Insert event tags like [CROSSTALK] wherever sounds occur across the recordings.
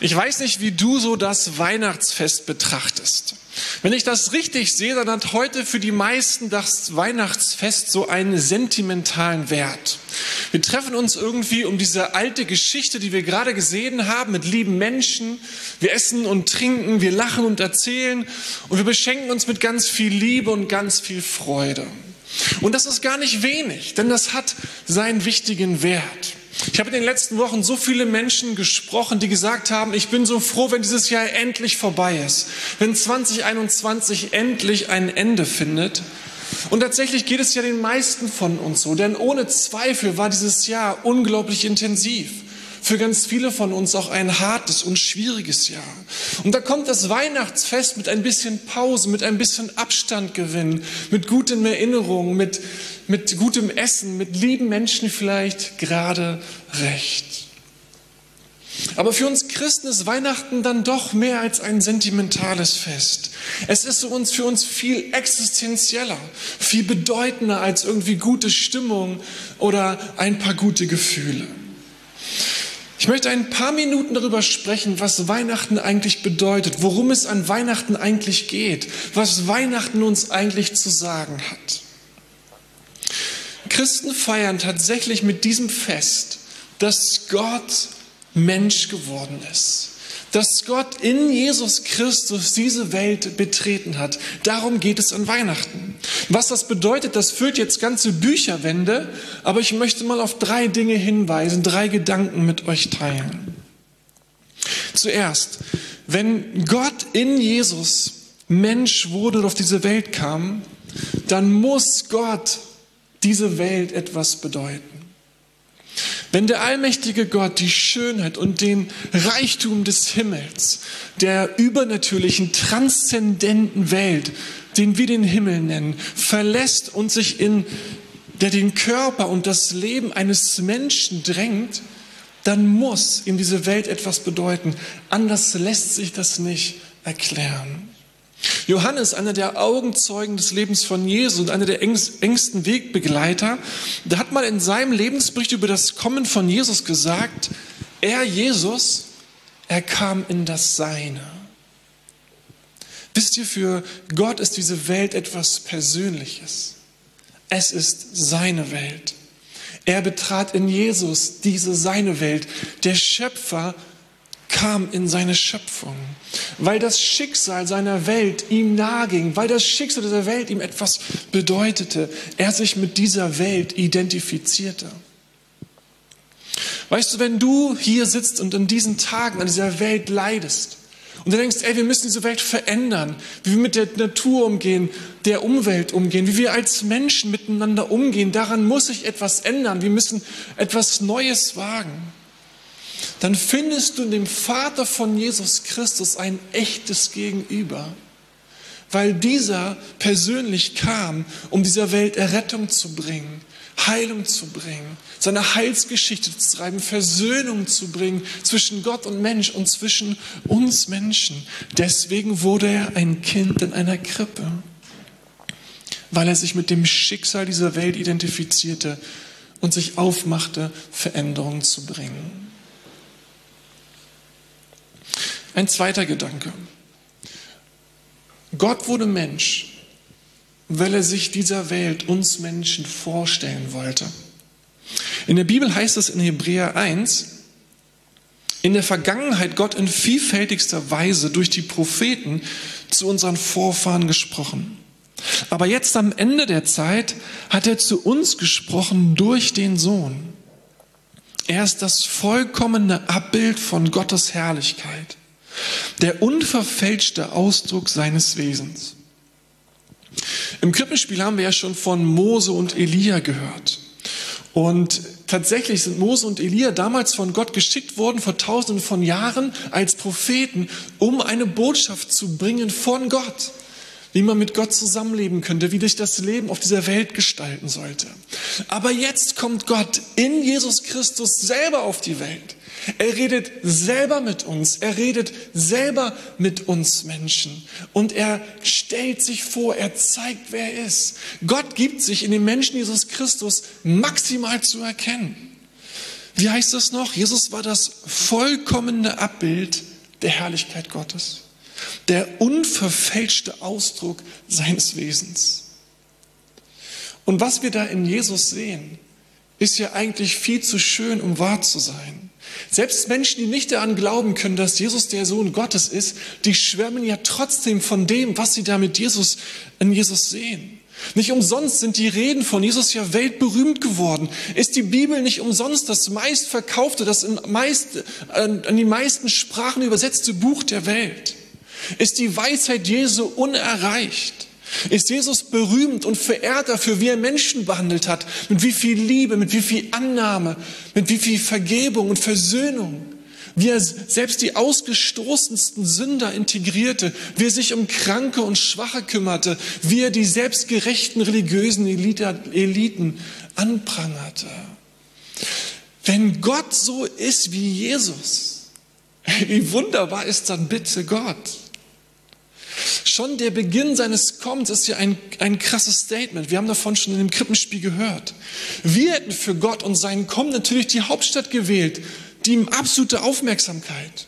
Ich weiß nicht, wie du so das Weihnachtsfest betrachtest. Wenn ich das richtig sehe, dann hat heute für die meisten das Weihnachtsfest so einen sentimentalen Wert. Wir treffen uns irgendwie um diese alte Geschichte, die wir gerade gesehen haben, mit lieben Menschen. Wir essen und trinken, wir lachen und erzählen und wir beschenken uns mit ganz viel Liebe und ganz viel Freude. Und das ist gar nicht wenig, denn das hat seinen wichtigen Wert. Ich habe in den letzten Wochen so viele Menschen gesprochen, die gesagt haben, ich bin so froh, wenn dieses Jahr endlich vorbei ist, wenn 2021 endlich ein Ende findet. Und tatsächlich geht es ja den meisten von uns so, denn ohne Zweifel war dieses Jahr unglaublich intensiv. Für ganz viele von uns auch ein hartes und schwieriges Jahr. Und da kommt das Weihnachtsfest mit ein bisschen Pause, mit ein bisschen Abstand gewinnen, mit guten Erinnerungen, mit mit gutem Essen, mit lieben Menschen vielleicht gerade recht. Aber für uns Christen ist Weihnachten dann doch mehr als ein sentimentales Fest. Es ist für uns, für uns viel existenzieller, viel bedeutender als irgendwie gute Stimmung oder ein paar gute Gefühle. Ich möchte ein paar Minuten darüber sprechen, was Weihnachten eigentlich bedeutet, worum es an Weihnachten eigentlich geht, was Weihnachten uns eigentlich zu sagen hat. Christen feiern tatsächlich mit diesem Fest, dass Gott Mensch geworden ist. Dass Gott in Jesus Christus diese Welt betreten hat. Darum geht es an Weihnachten. Was das bedeutet, das füllt jetzt ganze Bücherwände, aber ich möchte mal auf drei Dinge hinweisen, drei Gedanken mit euch teilen. Zuerst, wenn Gott in Jesus Mensch wurde und auf diese Welt kam, dann muss Gott diese Welt etwas bedeuten. Wenn der allmächtige Gott die Schönheit und den Reichtum des Himmels, der übernatürlichen, transzendenten Welt, den wir den Himmel nennen, verlässt und sich in der den Körper und das Leben eines Menschen drängt, dann muss ihm diese Welt etwas bedeuten. Anders lässt sich das nicht erklären. Johannes, einer der Augenzeugen des Lebens von Jesus und einer der engsten Wegbegleiter, der hat mal in seinem Lebensbericht über das Kommen von Jesus gesagt, er, Jesus, er kam in das Seine. Wisst ihr, für Gott ist diese Welt etwas Persönliches. Es ist seine Welt. Er betrat in Jesus diese seine Welt. Der Schöpfer kam in seine Schöpfung, weil das Schicksal seiner Welt ihm naheging, weil das Schicksal dieser Welt ihm etwas bedeutete, er sich mit dieser Welt identifizierte. Weißt du, wenn du hier sitzt und in diesen Tagen an dieser Welt leidest und du denkst, ey, wir müssen diese Welt verändern, wie wir mit der Natur umgehen, der Umwelt umgehen, wie wir als Menschen miteinander umgehen, daran muss sich etwas ändern, wir müssen etwas Neues wagen. Dann findest du in dem Vater von Jesus Christus ein echtes Gegenüber, weil dieser persönlich kam, um dieser Welt Errettung zu bringen, Heilung zu bringen, seine Heilsgeschichte zu schreiben, Versöhnung zu bringen zwischen Gott und Mensch und zwischen uns Menschen. Deswegen wurde er ein Kind in einer Krippe, weil er sich mit dem Schicksal dieser Welt identifizierte und sich aufmachte, Veränderungen zu bringen. Ein zweiter Gedanke. Gott wurde Mensch, weil er sich dieser Welt, uns Menschen vorstellen wollte. In der Bibel heißt es in Hebräer 1, in der Vergangenheit Gott in vielfältigster Weise durch die Propheten zu unseren Vorfahren gesprochen. Aber jetzt am Ende der Zeit hat er zu uns gesprochen durch den Sohn. Er ist das vollkommene Abbild von Gottes Herrlichkeit der unverfälschte Ausdruck seines Wesens. Im Krippenspiel haben wir ja schon von Mose und Elia gehört. Und tatsächlich sind Mose und Elia damals von Gott geschickt worden, vor tausenden von Jahren, als Propheten, um eine Botschaft zu bringen von Gott wie man mit Gott zusammenleben könnte, wie sich das Leben auf dieser Welt gestalten sollte. Aber jetzt kommt Gott in Jesus Christus selber auf die Welt. Er redet selber mit uns. Er redet selber mit uns Menschen. Und er stellt sich vor, er zeigt, wer er ist. Gott gibt sich in den Menschen Jesus Christus maximal zu erkennen. Wie heißt das noch? Jesus war das vollkommene Abbild der Herrlichkeit Gottes. Der unverfälschte Ausdruck seines Wesens. Und was wir da in Jesus sehen, ist ja eigentlich viel zu schön, um wahr zu sein. Selbst Menschen, die nicht daran glauben können, dass Jesus der Sohn Gottes ist, die schwärmen ja trotzdem von dem, was sie da mit Jesus, in Jesus sehen. Nicht umsonst sind die Reden von Jesus ja weltberühmt geworden. Ist die Bibel nicht umsonst das meistverkaufte, das in, meist, in die meisten Sprachen übersetzte Buch der Welt? Ist die Weisheit Jesu unerreicht? Ist Jesus berühmt und verehrt dafür, wie er Menschen behandelt hat, mit wie viel Liebe, mit wie viel Annahme, mit wie viel Vergebung und Versöhnung, wie er selbst die ausgestoßensten Sünder integrierte, wie er sich um Kranke und Schwache kümmerte, wie er die selbstgerechten religiösen Eliten anprangerte. Wenn Gott so ist wie Jesus, [LAUGHS] wie wunderbar ist dann bitte Gott? Schon der Beginn seines Kommens ist ja ein, ein krasses Statement. Wir haben davon schon in dem Krippenspiel gehört. Wir hätten für Gott und seinen Kommen natürlich die Hauptstadt gewählt, die ihm absolute Aufmerksamkeit.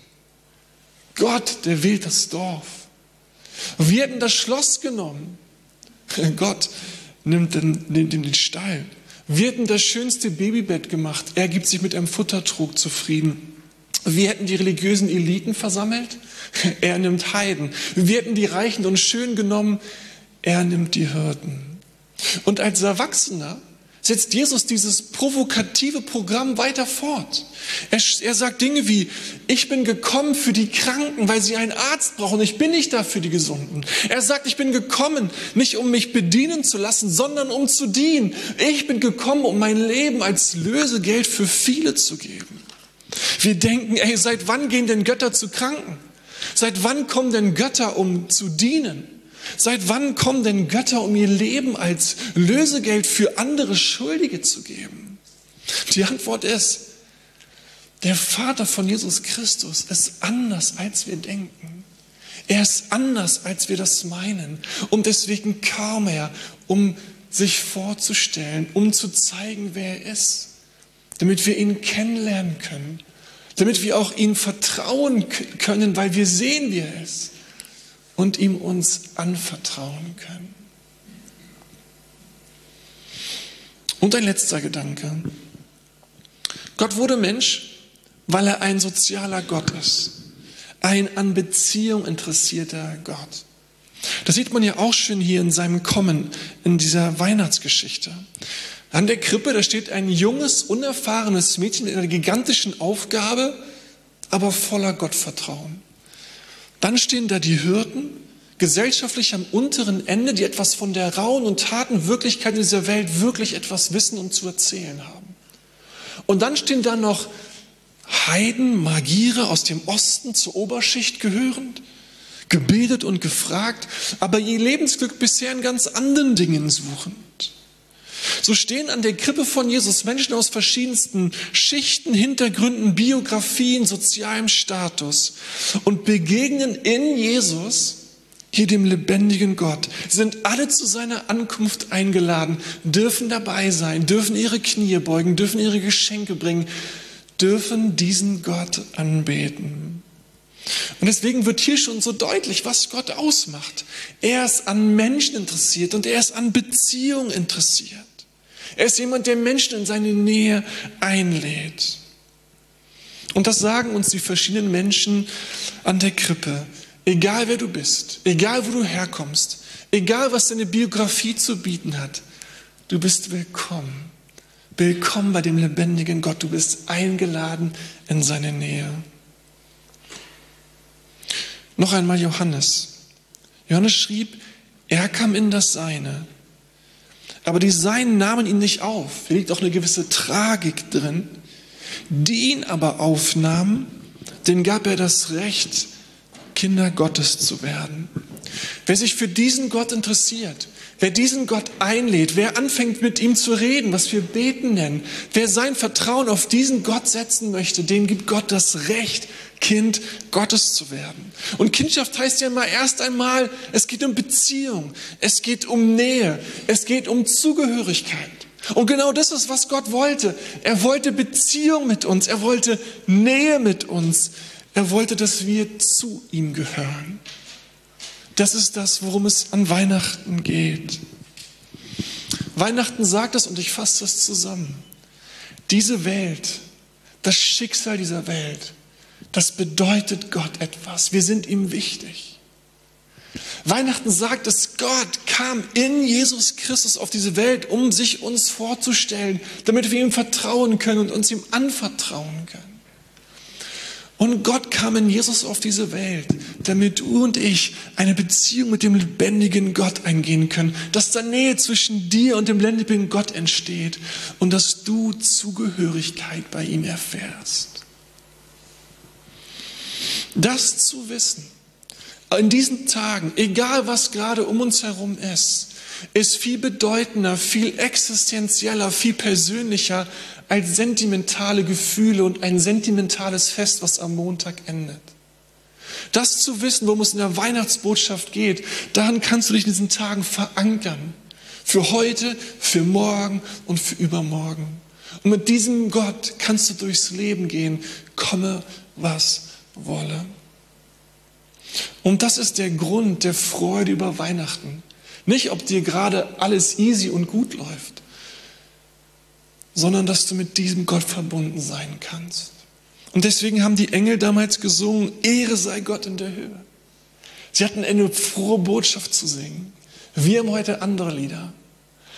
Gott, der wählt das Dorf. Wir hätten das Schloss genommen. [LAUGHS] Gott nimmt den, nimmt den Stall. Wir hätten das schönste Babybett gemacht. Er gibt sich mit einem Futtertrog zufrieden. Wir hätten die religiösen Eliten versammelt. [LAUGHS] Er nimmt Heiden. Wir hätten die Reichen und Schön genommen. Er nimmt die Hirten. Und als Erwachsener setzt Jesus dieses provokative Programm weiter fort. Er, er, sagt Dinge wie, ich bin gekommen für die Kranken, weil sie einen Arzt brauchen. Ich bin nicht da für die Gesunden. Er sagt, ich bin gekommen, nicht um mich bedienen zu lassen, sondern um zu dienen. Ich bin gekommen, um mein Leben als Lösegeld für viele zu geben. Wir denken, ey, seit wann gehen denn Götter zu Kranken? Seit wann kommen denn Götter, um zu dienen? Seit wann kommen denn Götter, um ihr Leben als Lösegeld für andere Schuldige zu geben? Die Antwort ist, der Vater von Jesus Christus ist anders, als wir denken. Er ist anders, als wir das meinen. Und deswegen kam er, um sich vorzustellen, um zu zeigen, wer er ist, damit wir ihn kennenlernen können damit wir auch ihm vertrauen können, weil wir sehen, wie er ist und ihm uns anvertrauen können. Und ein letzter Gedanke. Gott wurde Mensch, weil er ein sozialer Gott ist, ein an Beziehung interessierter Gott. Das sieht man ja auch schön hier in seinem Kommen, in dieser Weihnachtsgeschichte. An der Krippe, da steht ein junges, unerfahrenes Mädchen mit einer gigantischen Aufgabe, aber voller Gottvertrauen. Dann stehen da die Hirten, gesellschaftlich am unteren Ende, die etwas von der rauen und harten Wirklichkeit dieser Welt wirklich etwas wissen und zu erzählen haben. Und dann stehen da noch Heiden, Magiere aus dem Osten zur Oberschicht gehörend, gebildet und gefragt, aber ihr Lebensglück bisher in ganz anderen Dingen suchend. So stehen an der Krippe von Jesus Menschen aus verschiedensten Schichten, Hintergründen, Biografien, sozialem Status und begegnen in Jesus hier dem lebendigen Gott, sind alle zu seiner Ankunft eingeladen, dürfen dabei sein, dürfen ihre Knie beugen, dürfen ihre Geschenke bringen, dürfen diesen Gott anbeten. Und deswegen wird hier schon so deutlich, was Gott ausmacht. Er ist an Menschen interessiert und er ist an Beziehung interessiert. Er ist jemand, der Menschen in seine Nähe einlädt. Und das sagen uns die verschiedenen Menschen an der Krippe. Egal wer du bist, egal wo du herkommst, egal was deine Biografie zu bieten hat, du bist willkommen. Willkommen bei dem lebendigen Gott. Du bist eingeladen in seine Nähe. Noch einmal Johannes. Johannes schrieb, er kam in das Seine aber die Seinen nahmen ihn nicht auf. Hier liegt auch eine gewisse Tragik drin. Die ihn aber aufnahmen, denen gab er das Recht, Kinder Gottes zu werden. Wer sich für diesen Gott interessiert, Wer diesen Gott einlädt, wer anfängt mit ihm zu reden, was wir beten nennen, wer sein Vertrauen auf diesen Gott setzen möchte, dem gibt Gott das Recht, Kind Gottes zu werden. Und Kindschaft heißt ja immer erst einmal, es geht um Beziehung, es geht um Nähe, es geht um Zugehörigkeit. Und genau das ist, was Gott wollte. Er wollte Beziehung mit uns, er wollte Nähe mit uns, er wollte, dass wir zu ihm gehören. Das ist das, worum es an Weihnachten geht. Weihnachten sagt es und ich fasse das zusammen. Diese Welt, das Schicksal dieser Welt, das bedeutet Gott etwas. Wir sind ihm wichtig. Weihnachten sagt, dass Gott kam in Jesus Christus auf diese Welt, um sich uns vorzustellen, damit wir ihm vertrauen können und uns ihm anvertrauen können. Und Gott kam in Jesus auf diese Welt, damit du und ich eine Beziehung mit dem lebendigen Gott eingehen können, dass da Nähe zwischen dir und dem lebendigen Gott entsteht und dass du Zugehörigkeit bei ihm erfährst. Das zu wissen, in diesen Tagen, egal was gerade um uns herum ist, ist viel bedeutender, viel existenzieller, viel persönlicher als sentimentale Gefühle und ein sentimentales Fest, was am Montag endet. Das zu wissen, worum es in der Weihnachtsbotschaft geht, daran kannst du dich in diesen Tagen verankern. Für heute, für morgen und für übermorgen. Und mit diesem Gott kannst du durchs Leben gehen, komme was wolle. Und das ist der Grund der Freude über Weihnachten. Nicht, ob dir gerade alles easy und gut läuft, sondern dass du mit diesem Gott verbunden sein kannst. Und deswegen haben die Engel damals gesungen, Ehre sei Gott in der Höhe. Sie hatten eine frohe Botschaft zu singen. Wir haben heute andere Lieder.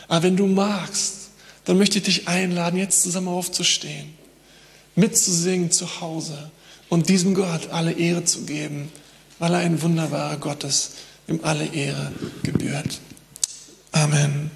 Aber wenn du magst, dann möchte ich dich einladen, jetzt zusammen aufzustehen, mitzusingen zu Hause und diesem Gott alle Ehre zu geben, weil er ein wunderbarer Gott ist, ihm alle Ehre gebührt. Amen.